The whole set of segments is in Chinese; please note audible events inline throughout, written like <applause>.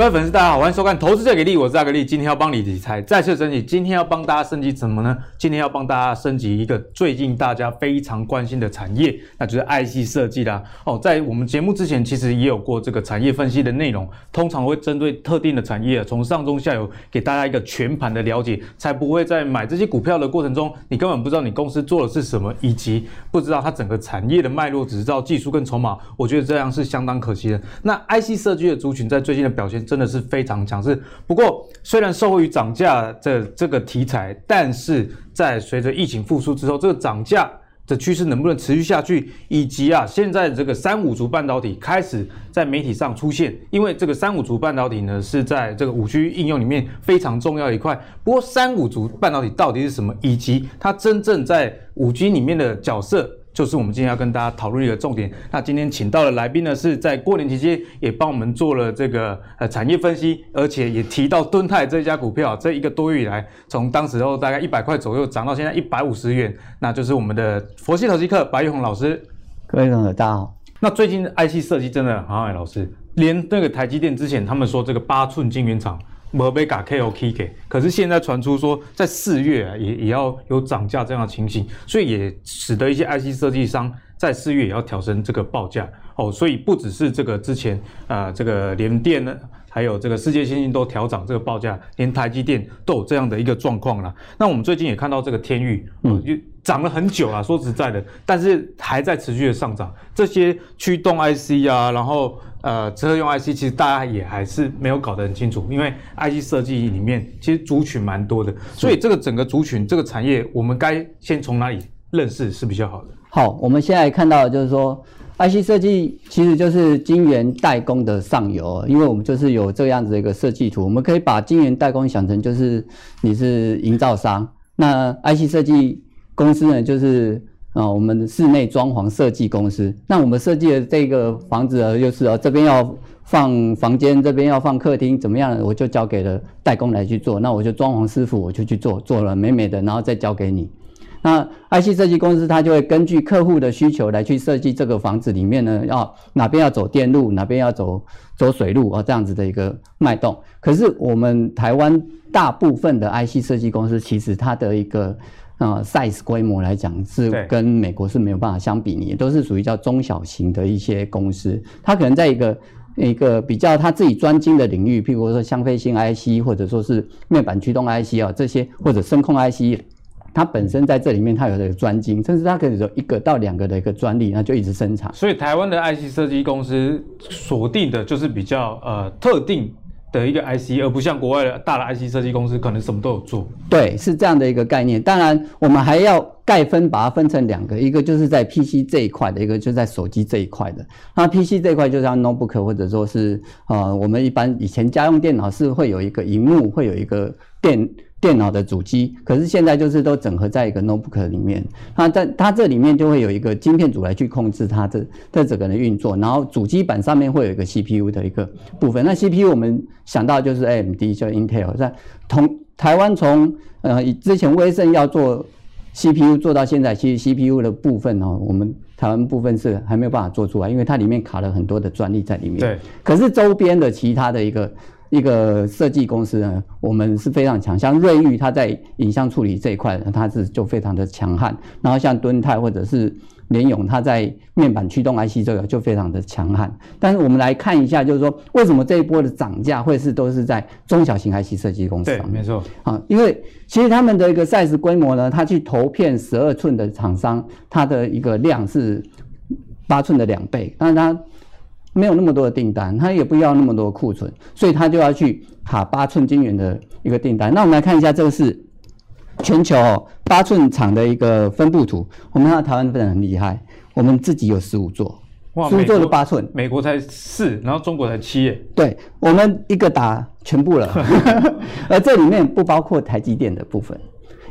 各位粉丝，大家好，欢迎收看《投资最给力》，我是阿格力。今天要帮你理财再次升级，今天要帮大家升级什么呢？今天要帮大家升级一个最近大家非常关心的产业，那就是 IC 设计啦。哦，在我们节目之前，其实也有过这个产业分析的内容，通常会针对特定的产业，从上中下游给大家一个全盘的了解，才不会在买这些股票的过程中，你根本不知道你公司做的是什么，以及不知道它整个产业的脉络，只知道技术跟筹码。我觉得这样是相当可惜的。那 IC 设计的族群在最近的表现。真的是非常强势。不过，虽然受惠于涨价这这个题材，但是在随着疫情复苏之后，这个涨价的趋势能不能持续下去？以及啊，现在这个三五族半导体开始在媒体上出现，因为这个三五族半导体呢是在这个五 G 应用里面非常重要一块。不过，三五族半导体到底是什么？以及它真正在五 G 里面的角色？就是我们今天要跟大家讨论一个重点。那今天请到的来宾呢，是在过年期间也帮我们做了这个呃产业分析，而且也提到敦泰这家股票，这一个多月以来，从当时候大概一百块左右涨到现在一百五十元，那就是我们的佛系投机客白玉红老师。各位同学大家好。那最近 IC 设计真的很好，老师，连那个台积电之前他们说这个八寸晶圆厂。没被嘎 KOK 给，可是现在传出说在四月啊也也要有涨价这样的情形，所以也使得一些 IC 设计商在四月也要调升这个报价哦，所以不只是这个之前啊、呃、这个联电呢，还有这个世界先进都调涨这个报价，连台积电都有这样的一个状况了。那我们最近也看到这个天域，嗯，就涨了很久啊，说实在的，但是还在持续的上涨。这些驱动 IC 啊，然后。呃，车用 IC 其实大家也还是没有搞得很清楚，因为 IC 设计里面其实族群蛮多的，所以这个整个族群这个产业，我们该先从哪里认识是比较好的？好，我们现在看到的就是说，IC 设计其实就是晶圆代工的上游，因为我们就是有这样子的一个设计图，我们可以把晶圆代工想成就是你是营造商，那 IC 设计公司呢就是。啊，我们的室内装潢设计公司，那我们设计的这个房子啊，就是啊，这边要放房间，这边要放客厅，怎么样？我就交给了代工来去做。那我就装潢师傅，我就去做，做了美美的，然后再交给你。那 IC 设计公司，它就会根据客户的需求来去设计这个房子里面呢，要哪边要走电路，哪边要走走水路啊，这样子的一个脉动。可是我们台湾大部分的 IC 设计公司，其实它的一个啊，size 规模来讲是跟美国是没有办法相比拟，都是属于叫中小型的一些公司，它可能在一个一个比较它自己专精的领域，譬如说相飞性 IC 或者说是面板驱动 IC 啊这些，或者声控 IC，它本身在这里面它有这个专精，甚至它可以有一个到两个的一个专利，那就一直生产。所以台湾的 IC 设计公司锁定的就是比较呃特定。的一个 IC，而不像国外的大的 IC 设计公司，可能什么都有做。对，是这样的一个概念。当然，我们还要概分，把它分成两个，一个就是在 PC 这一块的，一个就是在手机这一块的。那 PC 这一块就像 notebook 或者说是呃，我们一般以前家用电脑是会有一个荧幕，会有一个电。电脑的主机，可是现在就是都整合在一个 notebook 里面。它在它这里面就会有一个晶片组来去控制它这这整个的运作，然后主机板上面会有一个 CPU 的一个部分。那 CPU 我们想到就是 AMD，就 Intel。在同台湾从呃之前威盛要做 CPU 做到现在，其实 CPU 的部分哦，我们台湾部分是还没有办法做出来，因为它里面卡了很多的专利在里面。对。可是周边的其他的一个。一个设计公司呢，我们是非常强，像瑞昱，它在影像处理这一块，它是就非常的强悍。然后像敦泰或者是联咏，它在面板驱动 IC 这个就非常的强悍。但是我们来看一下，就是说为什么这一波的涨价会是都是在中小型 IC 设计公司？对，没错。啊，因为其实他们的一个 size 规模呢，它去投片十二寸的厂商，它的一个量是八寸的两倍，但是它。没有那么多的订单，他也不要那么多库存，所以他就要去卡八寸晶圆的一个订单。那我们来看一下，这个是全球八寸厂的一个分布图。我们看到台湾真的很厉害，我们自己有十五座，十五座的八寸，美国才四，然后中国才七耶。对，我们一个打全部了，<laughs> 而这里面不包括台积电的部分。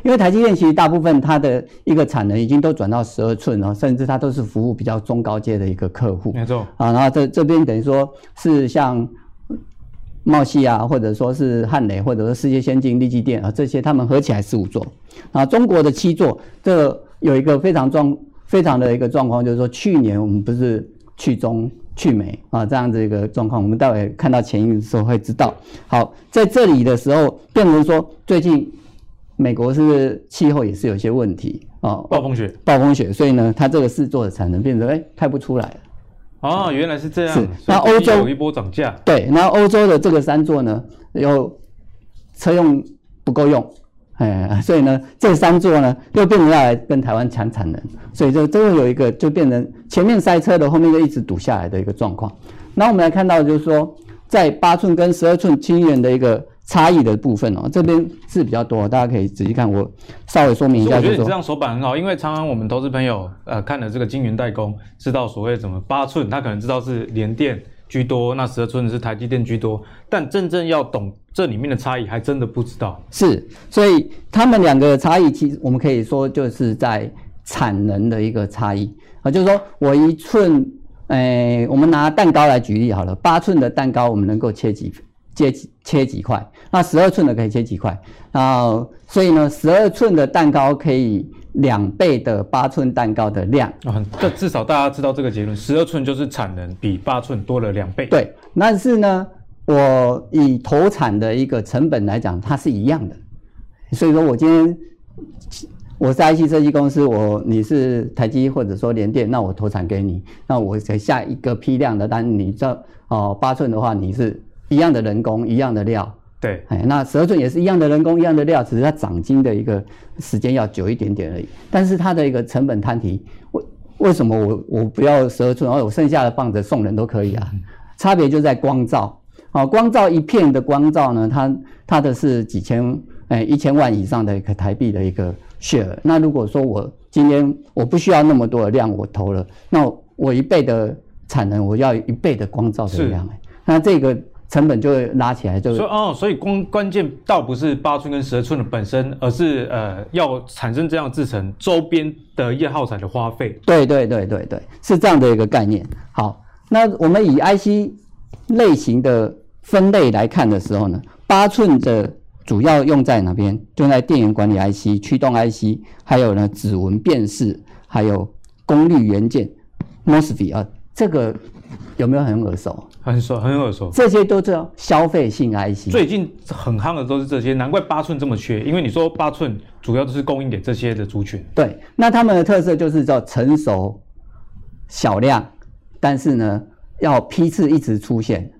因为台积电其实大部分它的一个产能已经都转到十二寸了，甚至它都是服务比较中高阶的一个客户。没错啊，然后这这边等于说是像茂系啊，或者说是汉磊，或者说世界先进、力积电啊，这些他们合起来十五座。啊，中国的七座，这有一个非常状非常的一个状况，就是说去年我们不是去中去美啊，这样子一个状况，我们待会看到前因的时候会知道。好，在这里的时候，变成说最近美国是气候也是有些问题啊？暴风雪，暴风雪，所以呢，它这个四座的产能变成哎开不出来了。哦，原来是这样。是，那欧洲有一波涨价。对，那欧洲的这个三座呢，又车用不够用。哎，所以呢，这三座呢又变成要来跟台湾抢产能，所以就这又有一个就变成前面塞车的，后面就一直堵下来的一个状况。那我们来看到就是说，在八寸跟十二寸晶圆的一个差异的部分哦，这边字比较多，大家可以仔细看。我稍微说明一下，我觉得你这样手板很好，因为常常我们投资朋友呃看了这个晶圆代工，知道所谓什么八寸，他可能知道是联电。居多，那十二寸的是台积电居多，但真正要懂这里面的差异，还真的不知道。是，所以他们两个差异，其实我们可以说就是在产能的一个差异啊，就是说我一寸，诶，我们拿蛋糕来举例好了，八寸的蛋糕我们能够切几切切几块，那十二寸的可以切几块，啊，所以呢，十二寸的蛋糕可以。两倍的八寸蛋糕的量啊，这至少大家知道这个结论，十二寸就是产能比八寸多了两倍。对，但是呢，我以投产的一个成本来讲，它是一样的。所以说我今天我是 IC 设计公司，我你是台积或者说联电，那我投产给你，那我才下一个批量的单，你这哦八寸的话，你是一样的人工，一样的料。对，哎，那十二寸也是一样的人工，一样的料，只是它长晶的一个时间要久一点点而已。但是它的一个成本摊提，为为什么我我不要十二寸，而我剩下的放着送人都可以啊？差别就在光罩，啊，光照一片的光照呢，它它的是几千，哎，一千万以上的一个台币的一个 share。那如果说我今天我不需要那么多的量，我投了，那我一倍的产能，我要一倍的光照的量，哎，那这个。成本就会拉起来，就所以哦，所以关关键倒不是八寸跟十二寸的本身，而是呃要产生这样制成周边的叶耗材的花费。对对对对对，是这样的一个概念。好，那我们以 IC 类型的分类来看的时候呢，八寸的主要用在哪边？就在电源管理 IC、驱动 IC，还有呢指纹辨识，还有功率元件 MOSFET 啊，这个有没有很耳熟？很熟，很耳熟。这些都叫消费性 IC。最近很夯的都是这些，难怪八寸这么缺。因为你说八寸主要都是供应给这些的族群。对，那他们的特色就是叫成熟、小量，但是呢要批次一直出现。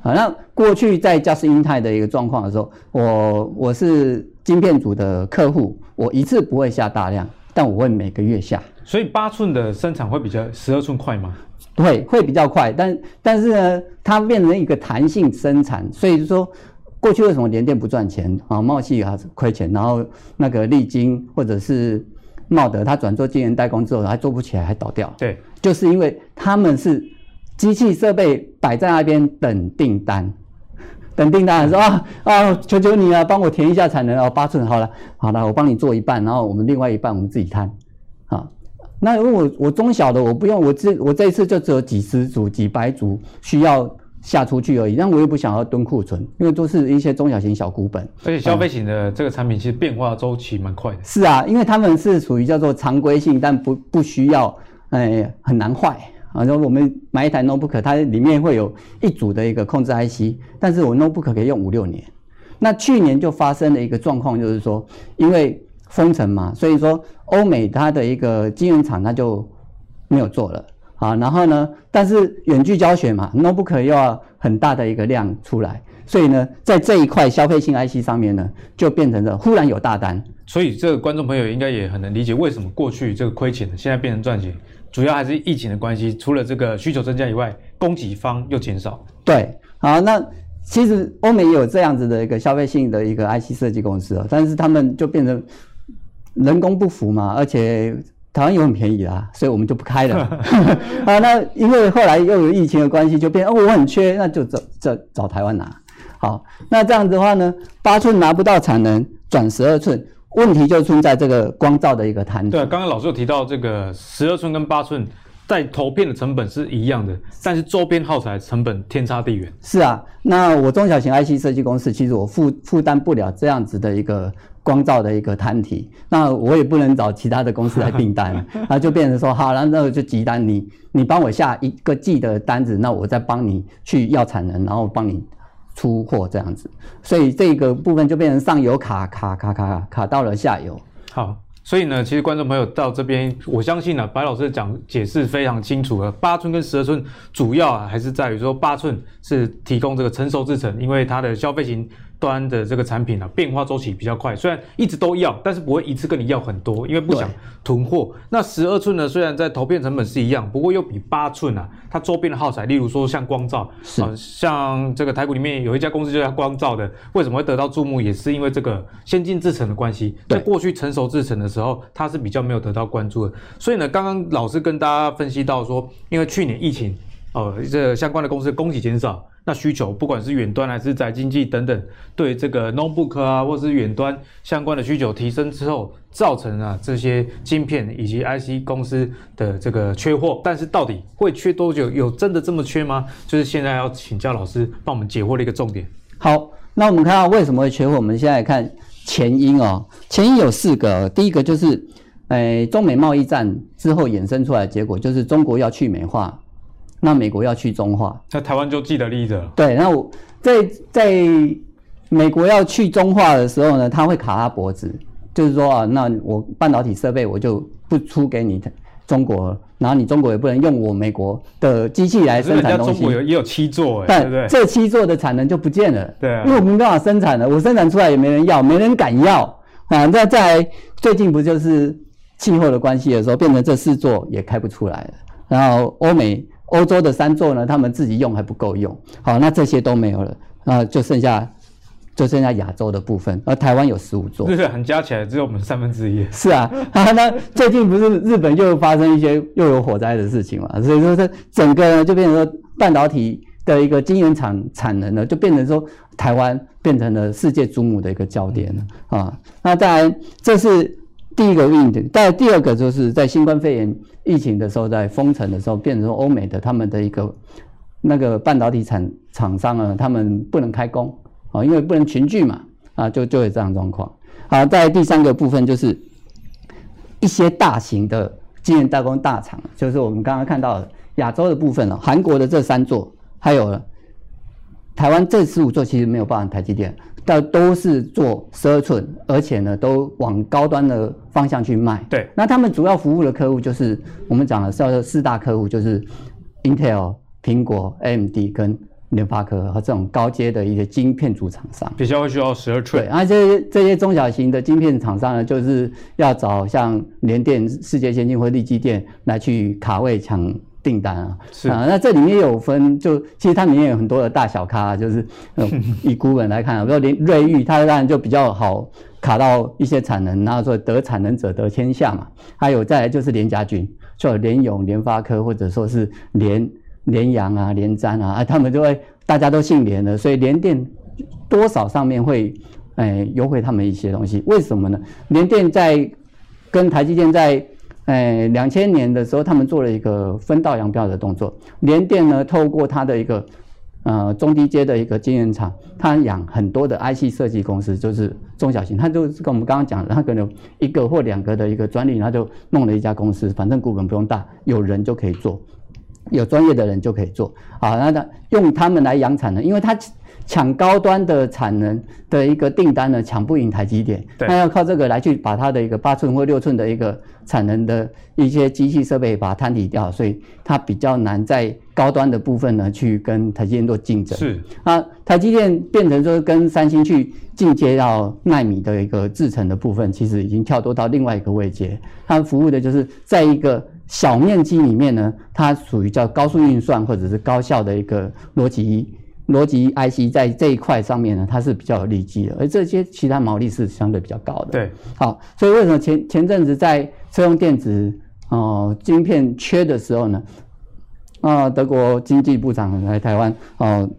好，那过去在嘉士英泰的一个状况的时候，我我是晶片组的客户，我一次不会下大量，但我会每个月下。所以八寸的生产会比较十二寸快吗？会会比较快，但但是呢，它变成一个弹性生产，所以说过去为什么联电不赚钱啊？茂矽还是亏钱，然后那个利晶或者是茂德，它转做晶圆代工之后还做不起来，还倒掉。对，就是因为他们是机器设备摆在那边等订单，等订单说啊啊，求求你啊，帮我填一下产能哦，八寸好了好了，我帮你做一半，然后我们另外一半我们自己摊啊。那如果我我中小的我不用，我这我这一次就只有几十组几百组需要下出去而已，但我又不想要蹲库存，因为都是一些中小型小股本，而且消费型的这个产品其实变化周期蛮快的。是啊，因为他们是属于叫做常规性，但不不需要，哎，很难坏啊。然后我们买一台 notebook，它里面会有一组的一个控制 IC，但是我 notebook 可以用五六年。那去年就发生了一个状况，就是说因为。封城嘛，所以说欧美它的一个晶圆厂它就没有做了啊。然后呢，但是远距教学嘛，notebook 又要很大的一个量出来，所以呢，在这一块消费性 IC 上面呢，就变成了忽然有大单。所以这个观众朋友应该也很能理解，为什么过去这个亏钱的，现在变成赚钱，主要还是疫情的关系。除了这个需求增加以外，供给方又减少。对，好，那其实欧美也有这样子的一个消费性的一个 IC 设计公司啊，但是他们就变成。人工不符嘛，而且台湾油很便宜啦，所以我们就不开了。<laughs> 啊，那因为后来又有疫情的关系，就变哦，我很缺，那就找找找台湾拿。好，那这样子的话呢，八寸拿不到产能，转十二寸，问题就出在这个光照的一个弹性。对，刚刚老师有提到这个十二寸跟八寸在投片的成本是一样的，但是周边耗材成本天差地远。是啊，那我中小型 IC 设计公司，其实我负负担不了这样子的一个光照的一个摊体，那我也不能找其他的公司来订单，<laughs> 那就变成说，好了，那我就急单，你你帮我下一个季的单子，那我再帮你去要产能，然后帮你出货这样子，所以这个部分就变成上游卡卡卡卡卡，卡到了下游。好。所以呢，其实观众朋友到这边，我相信呢、啊，白老师讲解释非常清楚了。八寸跟十二寸主要啊，还是在于说八寸是提供这个成熟制程，因为它的消费型。端的这个产品啊，变化周期比较快，虽然一直都要，但是不会一次跟你要很多，因为不想囤货。那十二寸呢，虽然在投片成本是一样，不过又比八寸啊，它周边的耗材，例如说像光照，是、呃、像这个台股里面有一家公司就叫光照的，为什么会得到注目，也是因为这个先进制程的关系。在过去成熟制程的时候，它是比较没有得到关注的。所以呢，刚刚老师跟大家分析到说，因为去年疫情，哦、呃，这、相关的公司供给减少。那需求不管是远端还是宅经济等等，对这个 notebook 啊，或是远端相关的需求提升之后，造成啊这些晶片以及 IC 公司的这个缺货。但是到底会缺多久？有真的这么缺吗？就是现在要请教老师帮我们解惑的一个重点。好，那我们看到为什么会缺货？我们现在看前因哦，前因有四个。第一个就是，哎，中美贸易战之后衍生出来的结果，就是中国要去美化。那美国要去中化，那台湾就既得利益者。对，那我在在美国要去中化的时候呢，他会卡他脖子，就是说啊，那我半导体设备我就不出给你中国，然后你中国也不能用我美国的机器来生产东西。中国有也有七座，但对不对？这七座的产能就不见了，对啊，因为我没办法生产了，我生产出来也没人要，没人敢要啊。那在最近不就是气候的关系的时候，变成这四座也开不出来了，然后欧美。欧洲的三座呢，他们自己用还不够用，好，那这些都没有了，那就剩下就剩下亚洲的部分，而台湾有十五座，对对，很加起来只有我们三分之一。是啊，<laughs> 那最近不是日本又发生一些又有火灾的事情嘛，所以说这整个呢就变成说半导体的一个晶圆厂产能呢，就变成说台湾变成了世界瞩目的一个焦点了啊。那当然这是。第一个问题，但第二个就是在新冠肺炎疫情的时候，在封城的时候，变成欧美的他们的一个那个半导体厂厂商啊，他们不能开工啊，因为不能群聚嘛，啊，就就有这样状况。好，在第三个部分就是一些大型的晶圆代工大厂，就是我们刚刚看到的亚洲的部分了，韩国的这三座，还有台湾这十五座，其实没有包含台积电。但都是做十二寸，而且呢，都往高端的方向去卖。对，那他们主要服务的客户就是我们讲的叫做四大客户，就是 Intel、苹果、AMD 跟联发科和这种高阶的一些晶片主厂商。比较会需要十二寸。对，而这些这些中小型的晶片厂商呢，就是要找像联电、世界先进或力积电来去卡位抢。订单啊，是啊，那这里面有分，就其实它里面有很多的大小咖，就是 <laughs> 以股本来看啊，比如连瑞昱，它当然就比较好卡到一些产能，然后说得产能者得天下嘛。还有再来就是联家军，就联咏、联发科或者说是联联阳啊、联瞻啊，啊，他们就会大家都姓联的，所以联电多少上面会诶优惠他们一些东西。为什么呢？联电在跟台积电在。哎，两千年的时候，他们做了一个分道扬镳的动作。联电呢，透过它的一个呃中低阶的一个晶圆厂，它养很多的 IC 设计公司，就是中小型。它就是跟我们刚刚讲的，它可能一个或两个的一个专利，它就弄了一家公司，反正股本不用大，有人就可以做，有专业的人就可以做。好，那它用他们来养产能，因为它。抢高端的产能的一个订单呢，抢不赢台积电，那要靠这个来去把它的一个八寸或六寸的一个产能的一些机器设备把它摊底掉，所以它比较难在高端的部分呢去跟台积电做竞争。是啊，台积电变成说跟三星去进阶到纳米的一个制程的部分，其实已经跳脱到另外一个位阶，它服务的就是在一个小面积里面呢，它属于叫高速运算或者是高效的一个逻辑。逻辑 IC 在这一块上面呢，它是比较有利基的，而这些其他毛利是相对比较高的。对，好，所以为什么前前阵子在车用电子哦、呃、晶片缺的时候呢？啊、呃，德国经济部长来台湾哦，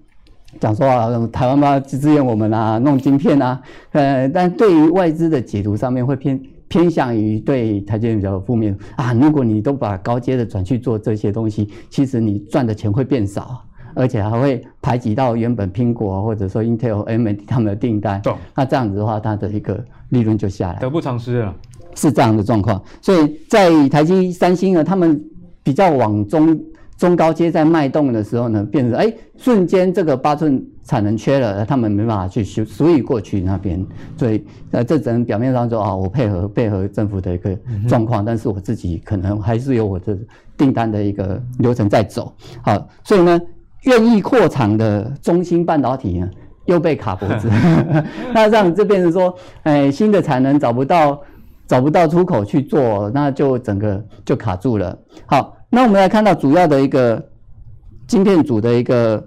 讲说啊，台湾嘛支援我们啊，弄晶片啊，呃，但对于外资的解读上面会偏偏向于对台积电比较负面啊。如果你都把高阶的转去做这些东西，其实你赚的钱会变少，而且还会排挤到原本苹果或者说 Intel、AMD 他们的订单。懂。那这样子的话，它的一个利润就下来，得不偿失了。是这样的状况。所以在台积、三星呢，他们比较往中中高阶在脉动的时候呢，变成哎，瞬间这个八寸。产能缺了，他们没办法去修，所以过去那边，所以呃，这只能表面上说啊，我配合配合政府的一个状况，但是我自己可能还是有我的订单的一个流程在走。好，所以呢，愿意扩厂的中芯半导体呢，又被卡脖子，<laughs> <laughs> 那这样就变成说，哎，新的产能找不到，找不到出口去做，那就整个就卡住了。好，那我们来看到主要的一个晶片组的一个。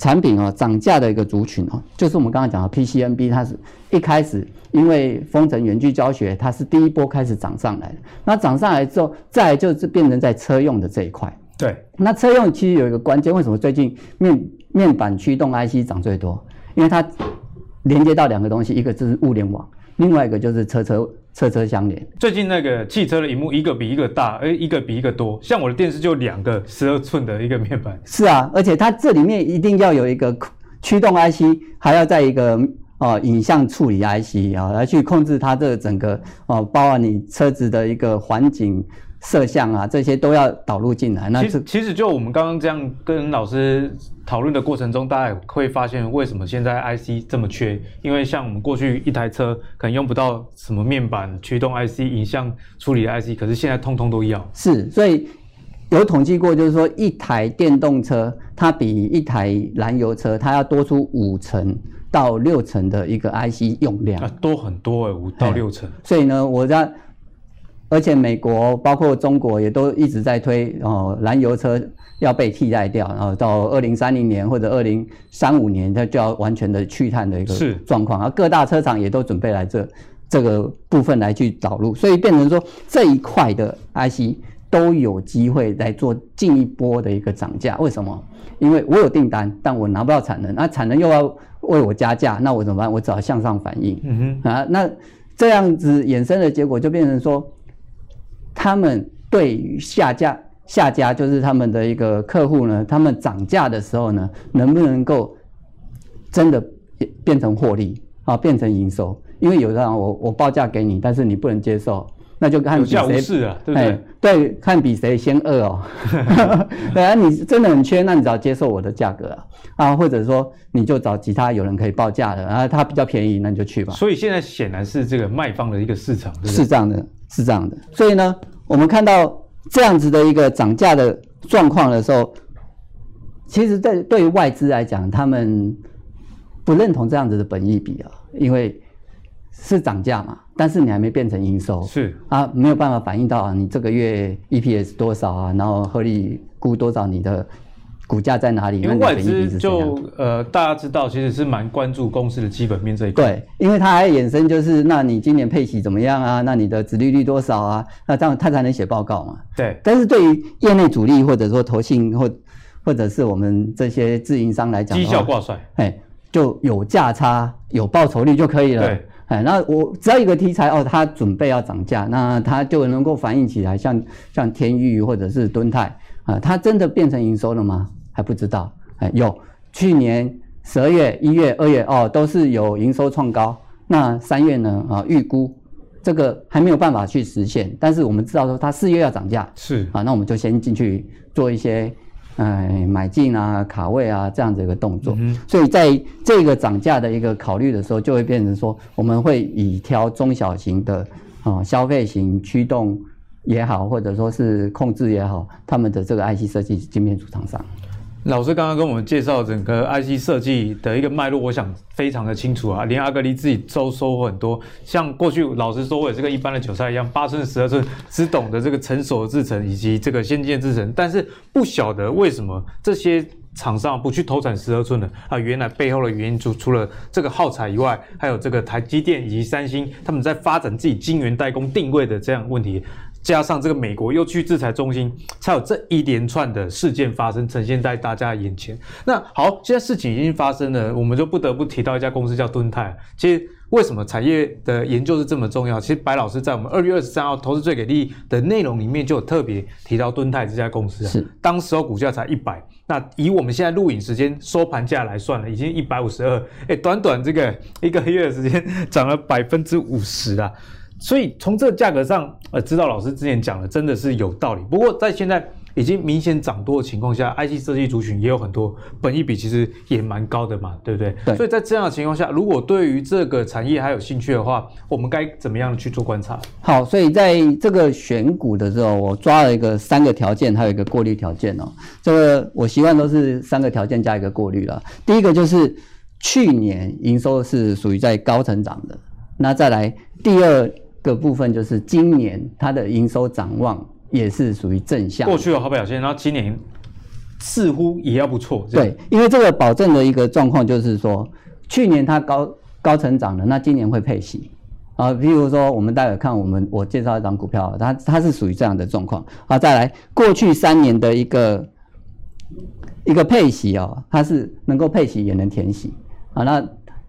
产品哦，涨价的一个族群哦，就是我们刚刚讲的 PCNB，它是一开始因为封城远距教学，它是第一波开始涨上来的。那涨上来之后，再来就是变成在车用的这一块。对，那车用其实有一个关键，为什么最近面面板驱动 IC 涨最多？因为它连接到两个东西，一个就是物联网，另外一个就是车车。车车相连，最近那个汽车的荧幕一个比一个大，而一个比一个多。像我的电视就两个十二寸的一个面板。是啊，而且它这里面一定要有一个驱动 IC，还要在一个哦、呃、影像处理 IC 啊、哦，来去控制它这整个哦、呃，包括你车子的一个环境。摄像啊，这些都要导入进来。那其实，其实就我们刚刚这样跟老师讨论的过程中，大家也会发现为什么现在 IC 这么缺？因为像我们过去一台车可能用不到什么面板驱动 IC、影像处理 IC，可是现在通通都要。是，所以有统计过，就是说一台电动车它比一台燃油车它要多出五成到六成的一个 IC 用量。啊，多很多诶，五到六成。所以呢，我在。而且美国包括中国也都一直在推哦，燃油车要被替代掉，然后到二零三零年或者二零三五年，它就要完全的去碳的一个状况。而各大车厂也都准备来这这个部分来去导入，所以变成说这一块的 IC 都有机会来做进一波的一个涨价。为什么？因为我有订单，但我拿不到产能，那产能又要为我加价，那我怎么办？我只好向上反应。嗯哼啊，那这样子衍生的结果就变成说。他们对于下家下家就是他们的一个客户呢，他们涨价的时候呢，能不能够真的变成获利啊，变成营收？因为有的人我我报价给你，但是你不能接受，那就看比谁啊，对不对？哎、对，看比谁先饿哦。<laughs> 对啊，你真的很缺，那你只要接受我的价格啊，啊，或者说你就找其他有人可以报价的，然后他比较便宜，那你就去吧。所以现在显然是这个卖方的一个市场，对对？是这样的。是这样的，所以呢，我们看到这样子的一个涨价的状况的时候，其实对对于外资来讲，他们不认同这样子的本益比啊，因为是涨价嘛，但是你还没变成营收，是啊，没有办法反映到啊你这个月 EPS 多少啊，然后合理估多少你的。股价在哪里？因为外资就呃，大家知道，其实是蛮关注公司的基本面这一块。对，因为它还衍生就是，那你今年配息怎么样啊？那你的殖利率多少啊？那这样他才能写报告嘛。对。但是对于业内主力或者说投信或或者是我们这些自营商来讲，绩效挂帅，哎，就有价差、有报酬率就可以了。对。哎，那我只要一个题材哦，它准备要涨价，那它就能够反映起来像，像像天钰或者是敦泰啊，它真的变成营收了吗？还不知道，哎，有去年十二月、一月、二月哦，都是有营收创高。那三月呢？啊，预估这个还没有办法去实现，但是我们知道说它四月要涨价，是啊，那我们就先进去做一些，哎，买进啊、卡位啊这样子一个动作。嗯、所以在这个涨价的一个考虑的时候，就会变成说，我们会以挑中小型的啊消费型驱动也好，或者说是控制也好，他们的这个 IC 设计晶片组厂商。老师刚刚跟我们介绍整个 IC 设计的一个脉络，我想非常的清楚啊，连阿格力自己都收获很多。像过去老师说我也是跟一般的韭菜一样，八寸、十二寸只懂得这个成熟的制程以及这个先进制程，但是不晓得为什么这些。厂商不去投产十二寸的啊，原来背后的原因除除了这个耗材以外，还有这个台积电以及三星他们在发展自己晶圆代工定位的这样问题。加上这个美国又去制裁中芯，才有这一连串的事件发生，呈现在大家眼前。那好，现在事情已经发生了，我们就不得不提到一家公司叫敦泰。其实为什么产业的研究是这么重要？其实白老师在我们二月二十三号投资最给力的内容里面就有特别提到敦泰这家公司啊。是，当时候股价才一百，那以我们现在录影时间收盘价来算了，已经一百五十二。哎，短短这个一个月的时间，涨了百分之五十啊！所以从这个价格上，呃，知道老师之前讲的真的是有道理。不过在现在已经明显涨多的情况下，IC 设计族群也有很多本益比其实也蛮高的嘛，对不对？对。所以在这样的情况下，如果对于这个产业还有兴趣的话，我们该怎么样去做观察？好，所以在这个选股的时候，我抓了一个三个条件，还有一个过滤条件哦。这个我习惯都是三个条件加一个过滤了。第一个就是去年营收是属于在高成长的，那再来第二。个部分就是今年它的营收展望也是属于正向，过去有好表现，然后今年似乎也要不错。对，因为这个保证的一个状况就是说，去年它高高成长了，那今年会配息啊。譬如说，我们待会看我们我介绍一张股票，它它是属于这样的状况啊。再来，过去三年的一个一个配息哦，它是能够配息也能填息啊。那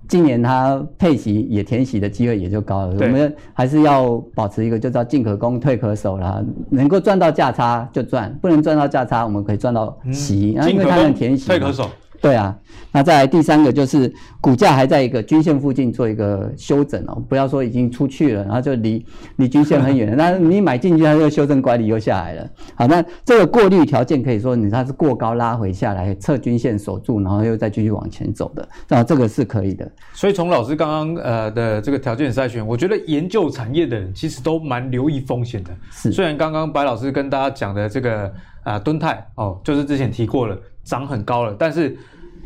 今年它配息也填息的机会也就高了，我们还是要保持一个就叫进可攻退可守啦，能够赚到价差就赚，不能赚到价差，我们可以赚到息，嗯、因为它能填息，退可守。对啊，那再来第三个就是股价还在一个均线附近做一个修整哦，不要说已经出去了，然后就离离均线很远了，<laughs> 那你买进去它就修正管理又下来了。好，那这个过滤条件可以说你它是过高拉回下来，测均线守住，然后又再继续往前走的，那这个是可以的。所以从老师刚刚呃的这个条件筛选，我觉得研究产业的人其实都蛮留意风险的。是，虽然刚刚白老师跟大家讲的这个啊敦泰哦，就是之前提过了。涨很高了，但是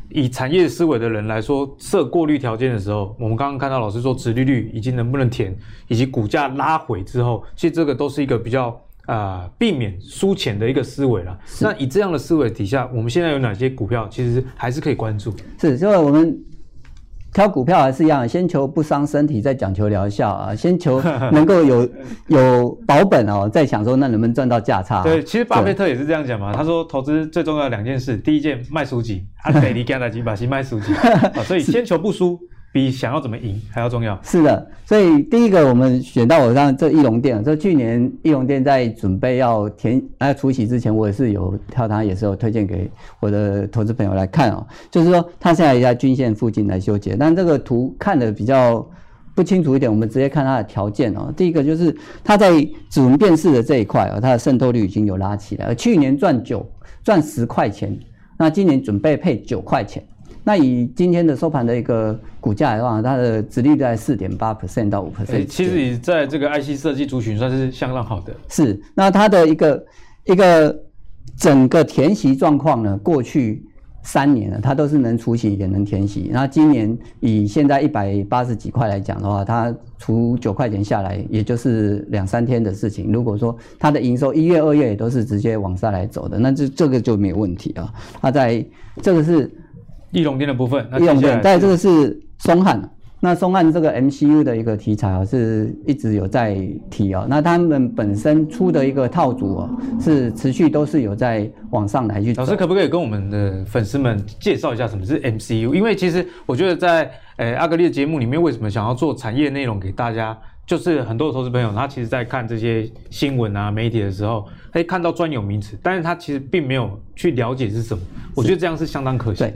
以产业思维的人来说，设过滤条件的时候，我们刚刚看到老师说，殖利率以及能不能填，以及股价拉回之后，其实这个都是一个比较啊、呃、避免输钱的一个思维了。那以这样的思维底下，我们现在有哪些股票其实还是可以关注？是，因为我们。挑股票还是一样，先求不伤身体，再讲求疗效啊！<laughs> 先求能够有 <laughs> 有保本哦，再想说那能不能赚到价差。对，其实巴菲特也是这样讲嘛。他说投资最重要的两件事，第一件卖书籍，啊，得离干大吉把戏卖书籍 <laughs> 啊，所以先求不输。比想要怎么赢还要重要。是的，所以第一个我们选到我让这翼龙店，这去年翼龙店在准备要填呃除息之前，我也是有跳它，也是有推荐给我的投资朋友来看哦。就是说它现在也在均线附近来修结，但这个图看的比较不清楚一点，我们直接看它的条件哦。第一个就是它在指纹辨识的这一块哦，它的渗透率已经有拉起来，而去年赚九赚十块钱，那今年准备配九块钱。那以今天的收盘的一个股价来的话，它的殖利率在四点八 percent 到五 percent。其实你在这个 IC 设计族群算是相当好的。是，那它的一个一个整个填息状况呢，过去三年了，它都是能除息也能填息。那今年以现在一百八十几块来讲的话，它除九块钱下来，也就是两三天的事情。如果说它的营收一月、二月也都是直接往上来走的，那这这个就没有问题啊。它在这个是。义隆电的部分，易龙电，在这个是松汉，那松汉这个 MCU 的一个题材啊，是一直有在提哦。那他们本身出的一个套组哦，是持续都是有在往上来去。老师可不可以跟我们的粉丝们介绍一下什么是 MCU？因为其实我觉得在呃阿格力的节目里面，为什么想要做产业内容给大家？就是很多的投资朋友，他其实在看这些新闻啊、媒体的时候，可以看到专有名词，但是他其实并没有去了解是什么。我觉得这样是相当可惜的。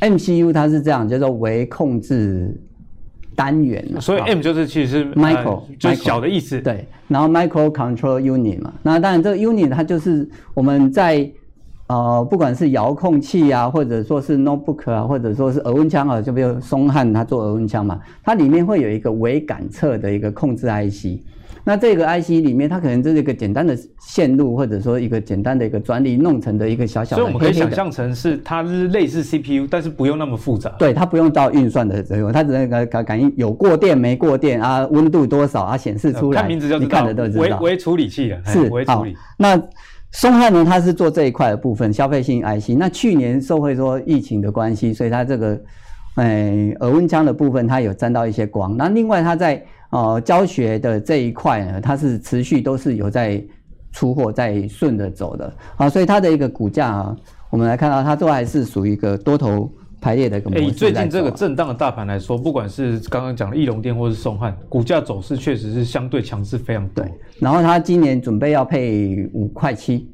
MCU 它是这样，叫做微控制单元，所以 M 就是其实是 micro，呃、就是小的意思。对，然后 micro control unit 嘛，那当然这个 unit 它就是我们在呃不管是遥控器啊，或者说是 notebook 啊，或者说是额温枪啊，就比如松汉它做额温枪嘛，它里面会有一个微感测的一个控制 IC。那这个 IC 里面，它可能就是一个简单的线路，或者说一个简单的一个专利弄成的一个小小的。所以我们可以想象成是它是类似 CPU，但是不用那么复杂。对，它不用到运算的这个，它只能感感感应有过电没过电啊，温度多少啊，显示出来。看名字就知道，你看的都知道。微微处理器的，是微处理。那松汉呢，它是做这一块的部分，消费性 IC。那去年受惠说疫情的关系，所以它这个，哎，额温枪的部分它有沾到一些光。那另外它在呃教学的这一块呢，它是持续都是有在出货，在顺着走的啊，所以它的一个股价啊，我们来看到它都还是属于一个多头排列的一个模式。以最近这个震荡的大盘来说，不管是刚刚讲的义隆电或是松汉，股价走势确实是相对强势非常多。对，然后它今年准备要配五块七。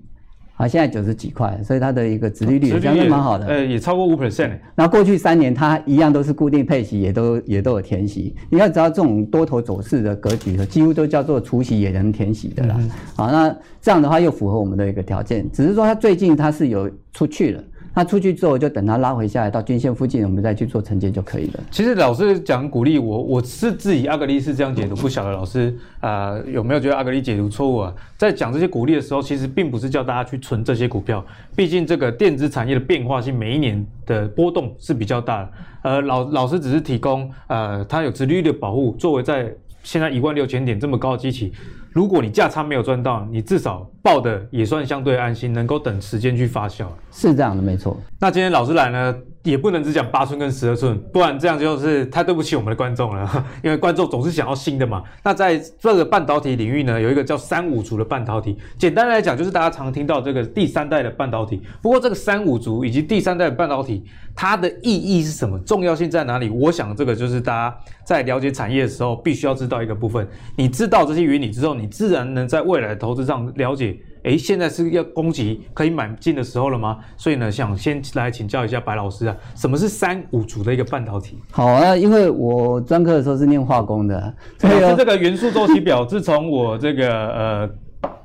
好，现在九十几块，所以它的一个殖利率也相对蛮好的，呃，也超过五 percent。那过去三年它一样都是固定配息，也都也都有填息。你要知道这种多头走势的格局，几乎都叫做除息也能填息的啦。嗯、好，那这样的话又符合我们的一个条件，只是说它最近它是有出去了。那出去之后，就等它拉回下来到均线附近，我们再去做承接就可以了。其实老师讲股利，我我是自己阿格力是这样解读，不晓得老师啊、呃、有没有觉得阿格力解读错误啊？在讲这些股利的时候，其实并不是叫大家去存这些股票，毕竟这个电子产业的变化性每一年的波动是比较大的。呃，老老师只是提供呃它有殖利率的保护，作为在现在一万六千点这么高的基期。如果你价差没有赚到，你至少抱的也算相对安心，能够等时间去发酵。是这样的，没错。那今天老师来呢，也不能只讲八寸跟十二寸，不然这样就是太对不起我们的观众了。<laughs> 因为观众总是想要新的嘛。那在这个半导体领域呢，有一个叫三五族的半导体，简单来讲就是大家常听到这个第三代的半导体。不过这个三五族以及第三代的半导体，它的意义是什么？重要性在哪里？我想这个就是大家在了解产业的时候必须要知道一个部分。你知道这些原理之后，你自然能在未来的投资上了解，诶，现在是要攻击可以买进的时候了吗？所以呢，想先来请教一下白老师啊，什么是三五族的一个半导体？好啊，因为我专科的时候是念化工的，所以这个元素周期表，自从我这个呃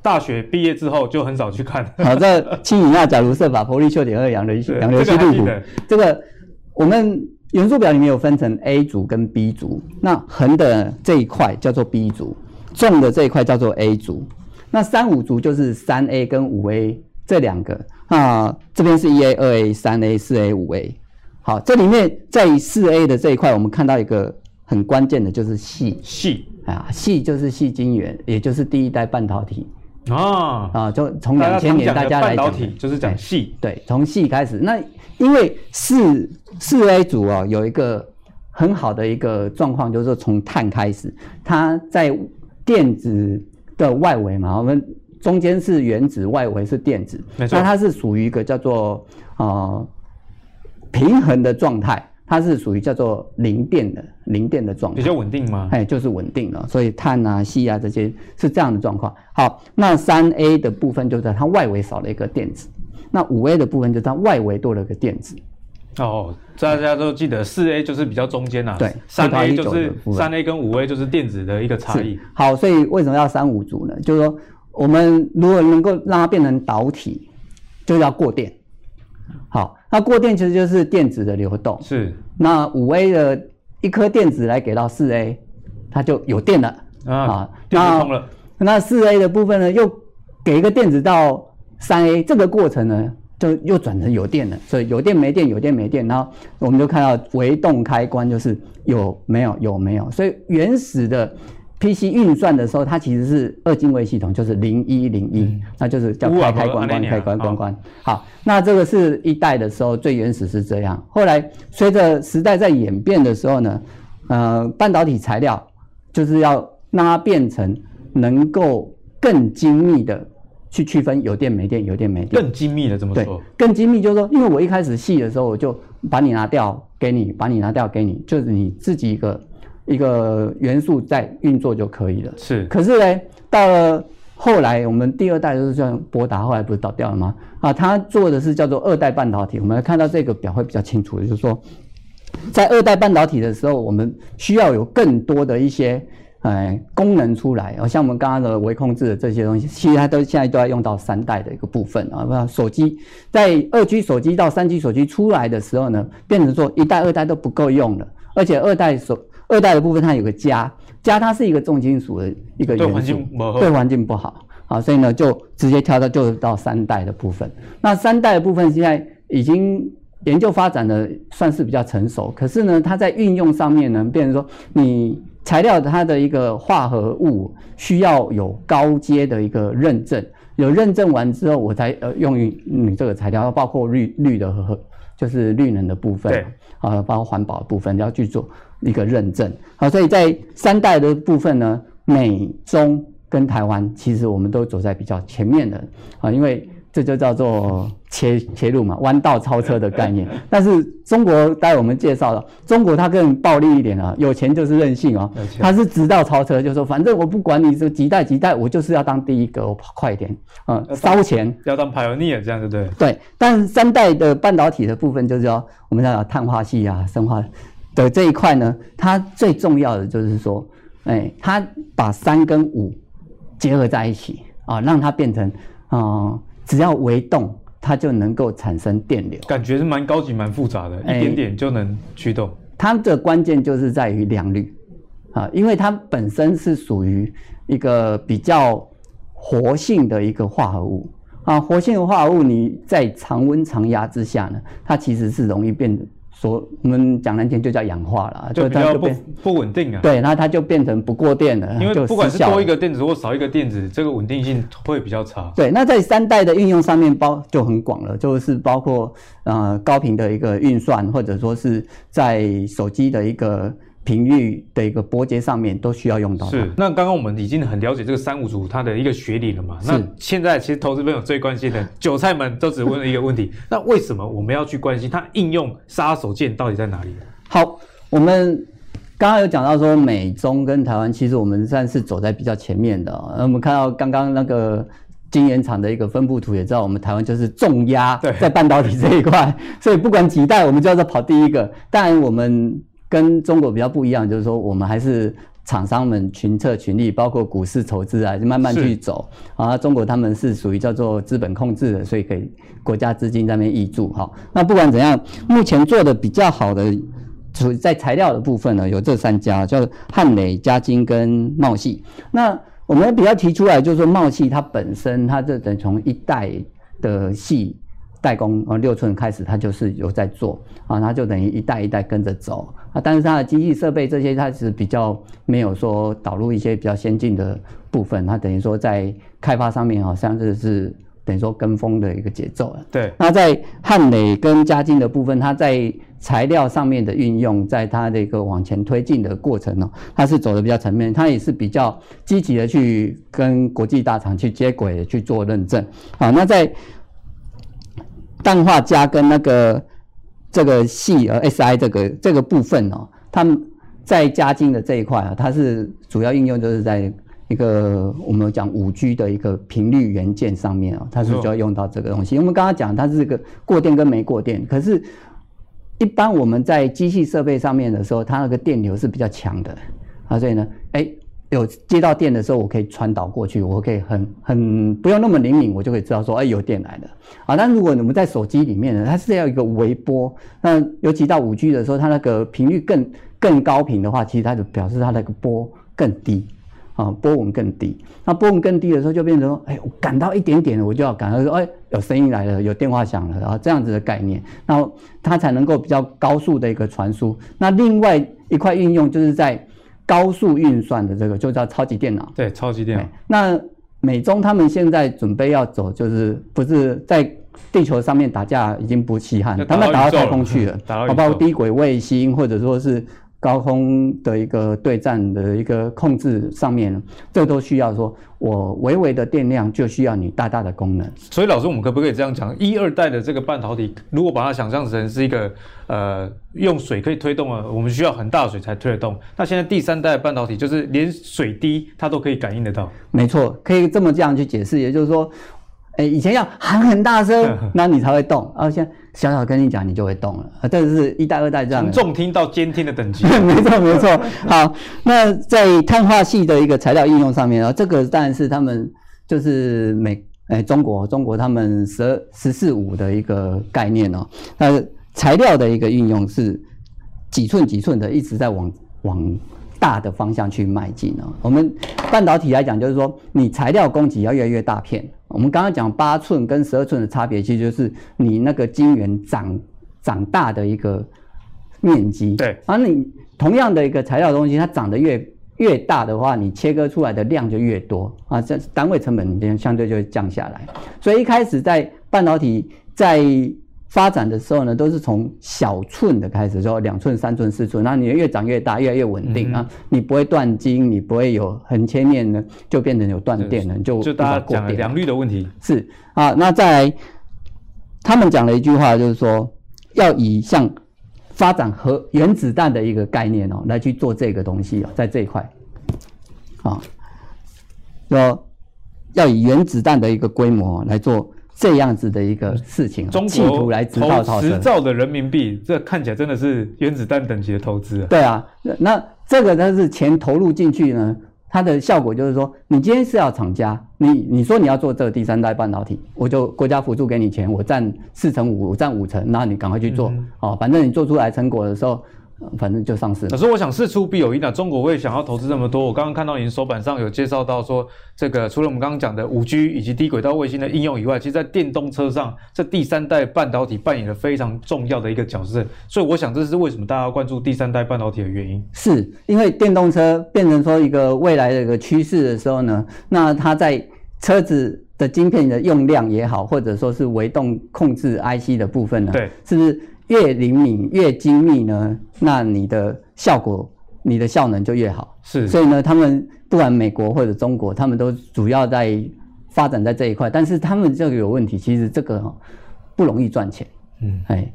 大学毕业之后，就很少去看。<laughs> 好，这氢锂钠钾銣銫铂氪氪氧的洋流矽镀鈷，这个我们元素表里面有分成 A 族跟 B 族，那横的这一块叫做 B 族。重的这一块叫做 A 族，那三五族就是三 A 跟五 A 这两个。那这边是一 A、二 A、三 A、四 A、五 A。好，这里面在四 A 的这一块，我们看到一个很关键的，就是矽矽啊，矽就是矽晶圆，也就是第一代半导体啊啊，就从两千年大家来讲，半导体就是讲细，对，从细开始。那因为四四 A 组啊，有一个很好的一个状况，就是说从碳开始，它在电子的外围嘛，我们中间是原子，外围是电子，没错。那它是属于一个叫做呃平衡的状态，它是属于叫做零电的零电的状态，比较稳定吗？哎，就是稳定了。所以碳啊、硒啊这些是这样的状况。好，那三 A 的部分就在它外围少了一个电子，那五 A 的部分就在它外围多了一个电子。哦，大家都记得四 A 就是比较中间呐、啊，对，三 A 就是三 A 跟五 A 就是电子的一个差异。好，所以为什么要三五族呢？就是说，我们如果能够让它变成导体，就要过电。好，那过电其实就是电子的流动。是。那五 A 的一颗电子来给到四 A，它就有电了啊，啊，电通了。那四 A 的部分呢，又给一个电子到三 A，这个过程呢？就又转成有电了，所以有电没电，有电没电，然后我们就看到微动开关就是有没有有没有，所以原始的 PC 运算的时候，它其实是二进位系统，就是零一零一，那就是叫开开关关开关关关。好，那这个是一代的时候最原始是这样，后来随着时代在演变的时候呢，呃，半导体材料就是要让它变成能够更精密的。去区分有电没电，有电没电，更精密的怎么说？更精密就是说，因为我一开始细的时候，我就把你拿掉给你，把你拿掉给你，就是你自己一个一个元素在运作就可以了。是。可是呢，到了后来，我们第二代就是像博达，后来不是倒掉了吗？啊，他做的是叫做二代半导体。我们来看到这个表会比较清楚，就是说，在二代半导体的时候，我们需要有更多的一些。哎，功能出来，哦像我们刚刚的微控制的这些东西，其实它都现在都要用到三代的一个部分啊。不，手机在二 G 手机到三 G 手机出来的时候呢，变成说一代、二代都不够用了，而且二代手二代的部分它有个镓，镓它是一个重金属的一个元素，对环境不好，对环境不好啊，所以呢就直接跳到就到三代的部分。那三代的部分现在已经研究发展的算是比较成熟，可是呢，它在运用上面呢，变成说你。材料它的一个化合物需要有高阶的一个认证，有认证完之后，我才呃用于你这个材料，包括绿绿的和就是绿能的部分，对，啊，包括环保的部分要去做一个认证。好，所以在三代的部分呢，美中跟台湾其实我们都走在比较前面的啊，因为。这就叫做切切入嘛，弯道超车的概念。<laughs> 但是中国，待会我们介绍了，中国它更暴力一点啊，有钱就是任性哦，它是直道超车，就是说反正我不管你是几代几代，我就是要当第一个，我跑快一点，嗯，烧钱，要当 pioneer 这样对不对？对。但是三代的半导体的部分，就是说我们要碳化系啊、生化的这一块呢，它最重要的就是说，哎，它把三跟五结合在一起啊，让它变成啊。呃只要微动，它就能够产生电流，感觉是蛮高级、蛮复杂的，一点点就能驱动。它的关键就是在于良率。啊，因为它本身是属于一个比较活性的一个化合物。啊，活性的化合物你在常温常压之下呢，它其实是容易变我们讲难听就叫氧化了，就比较不不稳定啊。对，那它就变成不过电了。因为不管是多一个电子或少一个电子，这个稳定性会比较差。对，那在三代的运用上面包就很广了，就是包括呃高频的一个运算，或者说是在手机的一个。频率的一个波接上面都需要用到。是，那刚刚我们已经很了解这个三五组它的一个学理了嘛？那现在其实投资朋友最关心的，韭菜们都只问了一个问题：<laughs> 那为什么我们要去关心它应用杀手锏到底在哪里？好，我们刚刚有讲到说美中跟台湾，其实我们算是走在比较前面的。那我们看到刚刚那个晶圆厂的一个分布图，也知道我们台湾就是重压在半导体这一块，所以不管几代，我们就要在跑第一个。但我们。跟中国比较不一样，就是说我们还是厂商们群策群力，包括股市投资啊，就慢慢去走。啊，中国他们是属于叫做资本控制的，所以可以国家资金在那边挹注。哈，那不管怎样，目前做的比较好的，处在材料的部分呢，有这三家，叫汉磊、嘉金跟茂系。那我们比较提出来，就是说茂系它本身，它这等从一代的系。代工啊，六寸开始，它就是有在做啊，它就等于一代一代跟着走啊。但是它的机器设备这些，它是比较没有说导入一些比较先进的部分，它等于说在开发上面好像就是等于说跟风的一个节奏了。对。那在汉磊跟嘉金的部分，它在材料上面的运用，在它的一个往前推进的过程呢，它是走的比较层面，它也是比较积极的去跟国际大厂去接轨去做认证。好，那在。氮化镓跟那个这个系呃 Si 这个这个部分哦，他们在加精的这一块啊，它是主要应用就是在一个我们讲五 G 的一个频率元件上面啊，它是主要用到这个东西。我们刚刚讲它是这个过电跟没过电，可是，一般我们在机器设备上面的时候，它那个电流是比较强的啊，所以呢，哎。有接到电的时候，我可以传导过去，我可以很很不用那么灵敏，我就可以知道说，哎，有电来了啊。但如果你们在手机里面呢，它是要一个微波，那尤其到五 G 的时候，它那个频率更更高频的话，其实它就表示它那个波更低啊，波纹更低。那波纹更低的时候，就变成说，哎，我感到一点点，我就要感到说，哎，有声音来了，有电话响了，然后这样子的概念，然后它才能够比较高速的一个传输。那另外一块应用就是在。高速运算的这个就叫超级电脑。对，超级电脑。那美中他们现在准备要走，就是不是在地球上面打架，已经不稀罕，他们打到太空去了，<laughs> 包括低轨卫星或者说是。高空的一个对战的一个控制上面，这都需要说，我微微的电量就需要你大大的功能。所以老师，我们可不可以这样讲？一二代的这个半导体，如果把它想象成是一个呃用水可以推动的，我们需要很大的水才推得动。那现在第三代的半导体就是连水滴它都可以感应得到。没错，可以这么这样去解释，也就是说。哎，以前要喊很大声，<laughs> 那你才会动。啊，现在小小跟你讲，你就会动了。啊，这是一代、二代这样。从重听到监听的等级。<laughs> 没错，没错。好，那在碳化系的一个材料应用上面啊，这个当然是他们就是美哎中国中国他们十二十四五的一个概念哦。那材料的一个应用是几寸几寸的，一直在往往大的方向去迈进哦。我们半导体来讲，就是说你材料供给要越来越大片。我们刚刚讲八寸跟十二寸的差别，其实就是你那个晶圆长长大的一个面积。对，而你同样的一个材料东西，它长得越越大的话，你切割出来的量就越多啊，这单位成本相对就会降下来。所以一开始在半导体在发展的时候呢，都是从小寸的开始，就两寸、三寸、四寸，那你越长越大，越来越稳定、嗯、啊，你不会断筋，你不会有横切面呢，就变成有断电了，就就大家讲的良率的问题。是啊，那再来，他们讲了一句话，就是说要以像发展核原子弹的一个概念哦，来去做这个东西哦，在这一块。啊，要要以原子弹的一个规模来做。这样子的一个事情，中国来投十兆的人民币，这看起来真的是原子弹等级的投资啊！对啊，那这个它是钱投入进去呢，它的效果就是说，你今天是要厂家，你你说你要做这个第三代半导体，我就国家辅助给你钱，我占四成五，我占五成，那你赶快去做，嗯、哦，反正你做出来成果的时候。反正就上市。可是我想事出必有因啊，中国会想要投资这么多。我刚刚看到您手板上有介绍到说，这个除了我们刚刚讲的五 G 以及低轨道卫星的应用以外，其实在电动车上，这第三代半导体扮演了非常重要的一个角色。所以我想这是为什么大家要关注第三代半导体的原因。是因为电动车变成说一个未来的一个趋势的时候呢，那它在车子的晶片的用量也好，或者说是微动控制 IC 的部分呢，对，是不是？越灵敏越精密呢，那你的效果、你的效能就越好。是，所以呢，他们不管美国或者中国，他们都主要在发展在这一块。但是他们这个有问题，其实这个不容易赚钱。嗯，哎，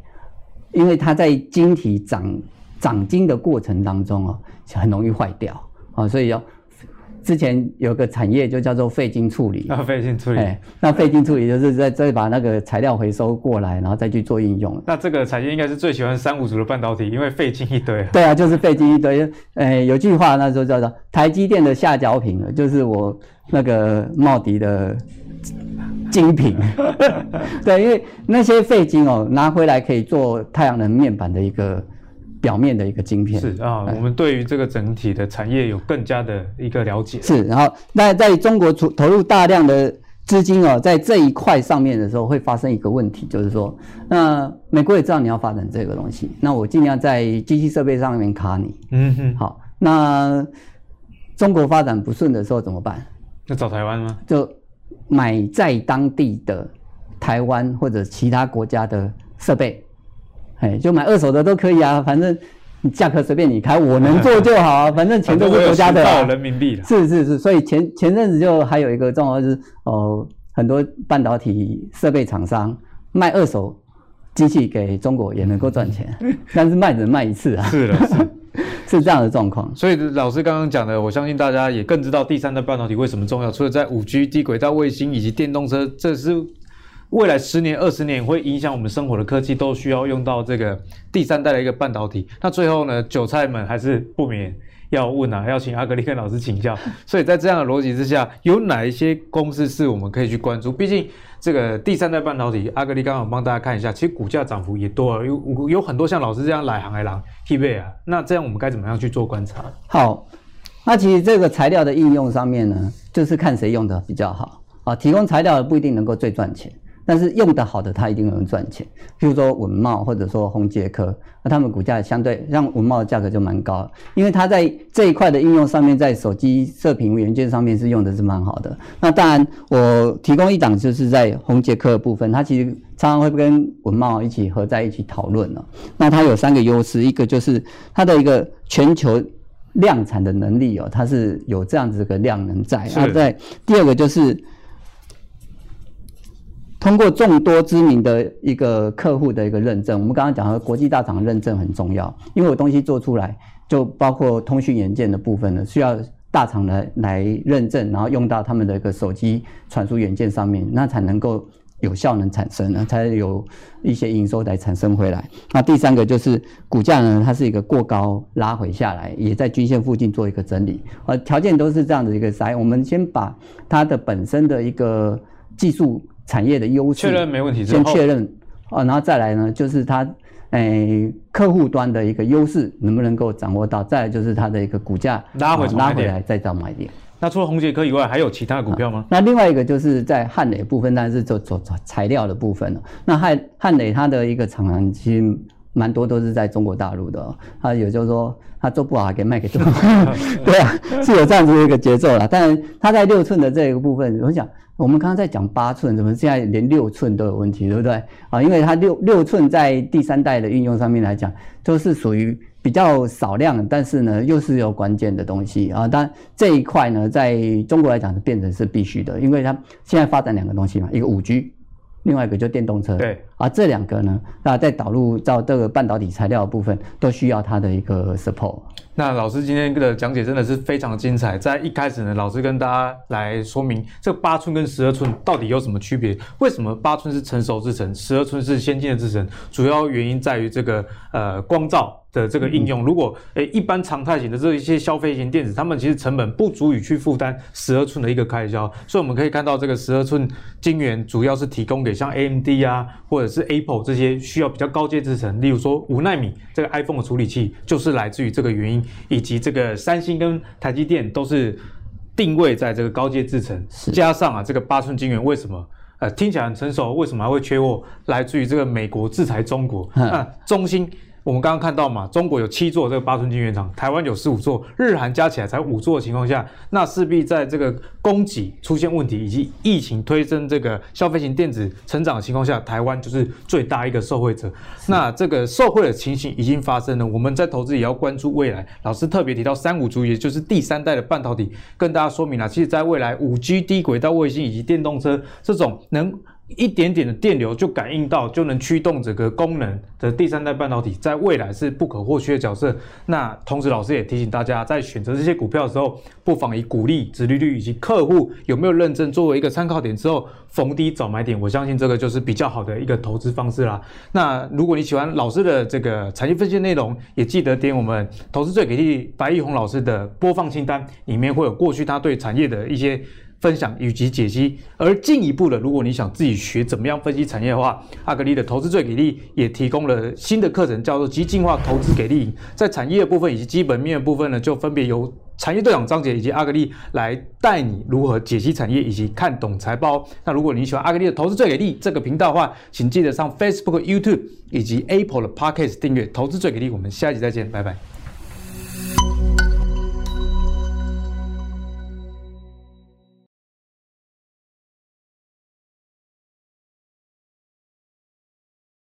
因为它在晶体长长晶的过程当中哦，很容易坏掉啊，所以要。之前有个产业就叫做废金处理，啊，废金处理，哎，那废金处理就是再再把那个材料回收过来，然后再去做应用。那这个产业应该是最喜欢三五组的半导体，因为废金一堆。对啊，就是废金一堆。哎，有句话那时候叫做台积电的下脚品，就是我那个茂迪的精品。<laughs> 对，因为那些废金哦，拿回来可以做太阳能面板的一个。表面的一个晶片是啊，我们对于这个整体的产业有更加的一个了解。是，然后那在中国投投入大量的资金哦，在这一块上面的时候，会发生一个问题，就是说，那美国也知道你要发展这个东西，那我尽量在机器设备上面卡你。嗯哼，好，那中国发展不顺的时候怎么办？那找台湾吗？就买在当地的台湾或者其他国家的设备。哎，就买二手的都可以啊，反正价格随便你开，我能做就好啊，<laughs> 反正钱都是国家的、啊。人民币是是是，所以前前阵子就还有一个状况是，哦、呃，很多半导体设备厂商卖二手机器给中国也能够赚钱，<laughs> 但是卖只能卖一次啊。是的，是 <laughs> 是这样的状况。所以老师刚刚讲的，我相信大家也更知道第三代半导体为什么重要。除了在五 G、低轨道卫星以及电动车，这是。未来十年、二十年会影响我们生活的科技，都需要用到这个第三代的一个半导体。那最后呢，韭菜们还是不免要问啊，要请阿格里跟老师请教。所以在这样的逻辑之下，有哪一些公司是我们可以去关注？毕竟这个第三代半导体，阿格里刚好帮大家看一下，其实股价涨幅也多了，有有很多像老师这样来行来狼 T 贝啊。那这样我们该怎么样去做观察？好，那其实这个材料的应用上面呢，就是看谁用的比较好啊。提供材料的不一定能够最赚钱。但是用得好的，它一定能赚钱。譬如说文茂或者说宏捷科，那他们股价相对让文茂的价格就蛮高，因为它在这一块的应用上面，在手机射频元件上面是用的是蛮好的。那当然，我提供一档就是在宏捷科的部分，它其实常常会跟文茂一起合在一起讨论了。那它有三个优势，一个就是它的一个全球量产的能力哦，它是有这样子的量能在。那在第二个就是。通过众多知名的一个客户的一个认证，我们刚刚讲的国际大厂认证很重要，因为我东西做出来，就包括通讯元件的部分呢，需要大厂来来认证，然后用到他们的一个手机传输元件上面，那才能够有效能产生呢，才有一些营收来产生回来。那第三个就是股价呢，它是一个过高拉回下来，也在均线附近做一个整理，呃，条件都是这样的一个筛。我们先把它的本身的一个技术。产业的优势，确认没问题，先确认啊，然后再来呢，就是它，诶、欸，客户端的一个优势能不能够掌握到？再来就是它的一个股价拉回拉回来再找买点。那除了红杰科以外，还有其他股票吗？那另外一个就是在汉磊部分，但是做做材料的部分了。那汉汉磊它的一个厂其实蛮多都是在中国大陆的、哦。他有就是说他做不好还给卖给中国，<laughs> 对啊，是有这样子的一个节奏啦。但他在六寸的这个部分，我想我们刚刚在讲八寸，怎么现在连六寸都有问题，对不对？啊，因为它六六寸在第三代的运用上面来讲，都是属于。比较少量，但是呢，又是有关键的东西啊。但这一块呢，在中国来讲是变成是必须的，因为它现在发展两个东西嘛，一个五 G，另外一个就电动车。对。而这两个呢，那在导入到这个半导体材料的部分，都需要它的一个 support。那老师今天的讲解真的是非常精彩。在一开始呢，老师跟大家来说明这八寸跟十二寸到底有什么区别？为什么八寸是成熟制程，十二寸是先进的制程？主要原因在于这个呃光照的这个应用。如果诶一般常态型的这一些消费型电子，他们其实成本不足以去负担十二寸的一个开销。所以我们可以看到，这个十二寸晶圆主要是提供给像 AMD 啊，或者是 Apple 这些需要比较高阶制程，例如说五纳米这个 iPhone 的处理器，就是来自于这个原因。以及这个三星跟台积电都是定位在这个高阶制程，加上啊这个八寸晶圆，为什么呃听起来很成熟，为什么还会缺货？来自于这个美国制裁中国，那中芯。我们刚刚看到嘛，中国有七座这个八寸晶圆厂，台湾有十五座，日韩加起来才五座的情况下，那势必在这个供给出现问题，以及疫情推升这个消费型电子成长的情况下，台湾就是最大一个受惠者。那这个受惠的情形已经发生了，我们在投资也要关注未来。老师特别提到三五族，也就是第三代的半导体，跟大家说明了，其实在未来五 G 低轨道卫星以及电动车这种能。一点点的电流就感应到，就能驱动整个功能的第三代半导体，在未来是不可或缺的角色。那同时，老师也提醒大家，在选择这些股票的时候，不妨以股利、殖利率以及客户有没有认证作为一个参考点之后，逢低找买点。我相信这个就是比较好的一个投资方式啦。那如果你喜欢老师的这个产业分析内容，也记得点我们投资最给力白玉红老师的播放清单，里面会有过去他对产业的一些。分享以及解析，而进一步的，如果你想自己学怎么样分析产业的话，阿格力的投资最给力也提供了新的课程，叫做极进化投资给力。在产业的部分以及基本面的部分呢，就分别由产业队长张杰以及阿格力来带你如何解析产业以及看懂财报。那如果你喜欢阿格力的投资最给力这个频道的话，请记得上 Facebook、YouTube 以及 Apple 的 Podcast 订阅投资最给力。我们下一集再见，拜拜。